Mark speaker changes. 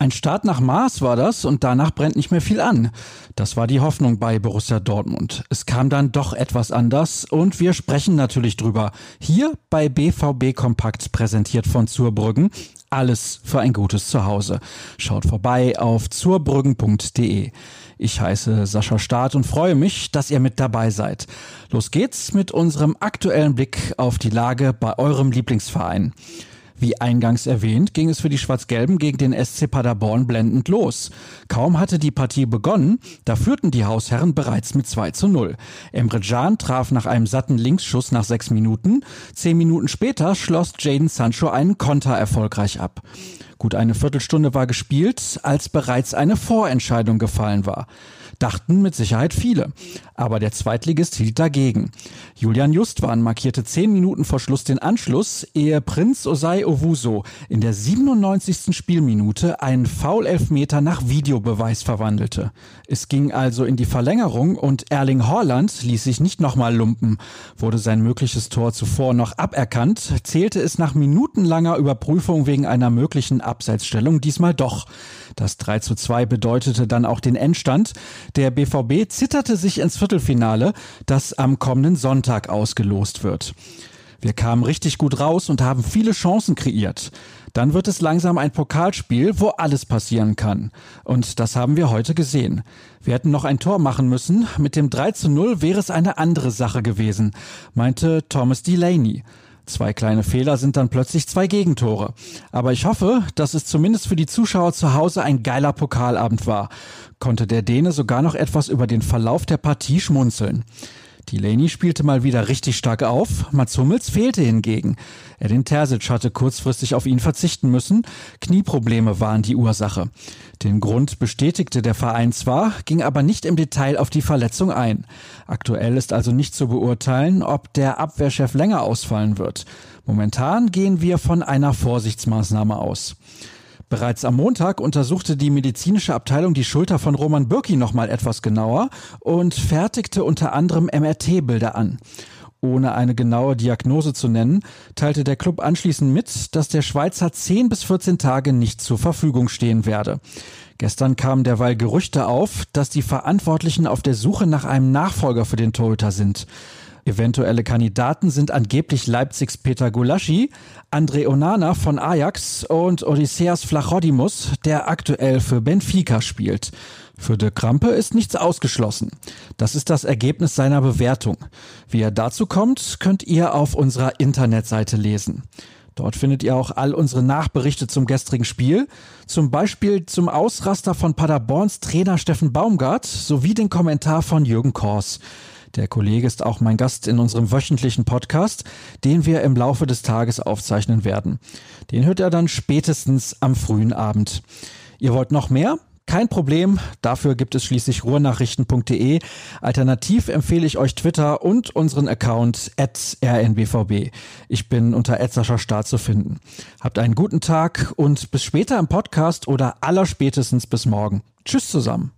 Speaker 1: Ein Start nach Mars war das und danach brennt nicht mehr viel an. Das war die Hoffnung bei Borussia Dortmund. Es kam dann doch etwas anders und wir sprechen natürlich drüber. Hier bei BVB Kompakt präsentiert von Zurbrüggen. Alles für ein gutes Zuhause. Schaut vorbei auf zurbrüggen.de. Ich heiße Sascha Staat und freue mich, dass ihr mit dabei seid. Los geht's mit unserem aktuellen Blick auf die Lage bei eurem Lieblingsverein. Wie eingangs erwähnt, ging es für die Schwarz-Gelben gegen den SC Paderborn blendend los. Kaum hatte die Partie begonnen, da führten die Hausherren bereits mit 2 zu 0. Emre Can traf nach einem satten Linksschuss nach sechs Minuten. Zehn Minuten später schloss Jaden Sancho einen Konter erfolgreich ab. Gut eine Viertelstunde war gespielt, als bereits eine Vorentscheidung gefallen war dachten mit Sicherheit viele. Aber der Zweitligist hielt dagegen. Julian Justwan markierte zehn Minuten vor Schluss den Anschluss, ehe Prinz Osei Owuso in der 97. Spielminute einen Foul-Elfmeter nach Videobeweis verwandelte. Es ging also in die Verlängerung und Erling Haaland ließ sich nicht nochmal lumpen. Wurde sein mögliches Tor zuvor noch aberkannt, zählte es nach minutenlanger Überprüfung wegen einer möglichen Abseitsstellung diesmal doch. Das 3 zu 2 bedeutete dann auch den Endstand. Der BVB zitterte sich ins Viertelfinale, das am kommenden Sonntag ausgelost wird. Wir kamen richtig gut raus und haben viele Chancen kreiert. Dann wird es langsam ein Pokalspiel, wo alles passieren kann. Und das haben wir heute gesehen. Wir hätten noch ein Tor machen müssen. Mit dem 3 zu 0 wäre es eine andere Sache gewesen, meinte Thomas Delaney. Zwei kleine Fehler sind dann plötzlich zwei Gegentore. Aber ich hoffe, dass es zumindest für die Zuschauer zu Hause ein geiler Pokalabend war. Konnte der Däne sogar noch etwas über den Verlauf der Partie schmunzeln. Delaney spielte mal wieder richtig stark auf, Mats Hummels fehlte hingegen. Edin Terzic hatte kurzfristig auf ihn verzichten müssen, Knieprobleme waren die Ursache. Den Grund bestätigte der Verein zwar, ging aber nicht im Detail auf die Verletzung ein. Aktuell ist also nicht zu beurteilen, ob der Abwehrchef länger ausfallen wird. Momentan gehen wir von einer Vorsichtsmaßnahme aus. Bereits am Montag untersuchte die medizinische Abteilung die Schulter von Roman Bürki nochmal etwas genauer und fertigte unter anderem MRT-Bilder an. Ohne eine genaue Diagnose zu nennen, teilte der Club anschließend mit, dass der Schweizer 10 bis 14 Tage nicht zur Verfügung stehen werde. Gestern kamen derweil Gerüchte auf, dass die Verantwortlichen auf der Suche nach einem Nachfolger für den Torhüter sind. Eventuelle Kandidaten sind angeblich Leipzigs Peter Gulaschi, André Onana von Ajax und Odysseas Flachodimos, der aktuell für Benfica spielt. Für de Krampe ist nichts ausgeschlossen. Das ist das Ergebnis seiner Bewertung. Wie er dazu kommt, könnt ihr auf unserer Internetseite lesen. Dort findet ihr auch all unsere Nachberichte zum gestrigen Spiel, zum Beispiel zum Ausraster von Paderborns Trainer Steffen Baumgart sowie den Kommentar von Jürgen Kors. Der Kollege ist auch mein Gast in unserem wöchentlichen Podcast, den wir im Laufe des Tages aufzeichnen werden. Den hört er dann spätestens am frühen Abend. Ihr wollt noch mehr? Kein Problem, dafür gibt es schließlich ruhrnachrichten.de. Alternativ empfehle ich euch Twitter und unseren Account at rnbvb. Ich bin unter Edsascher Start zu finden. Habt einen guten Tag und bis später im Podcast oder allerspätestens bis morgen. Tschüss zusammen.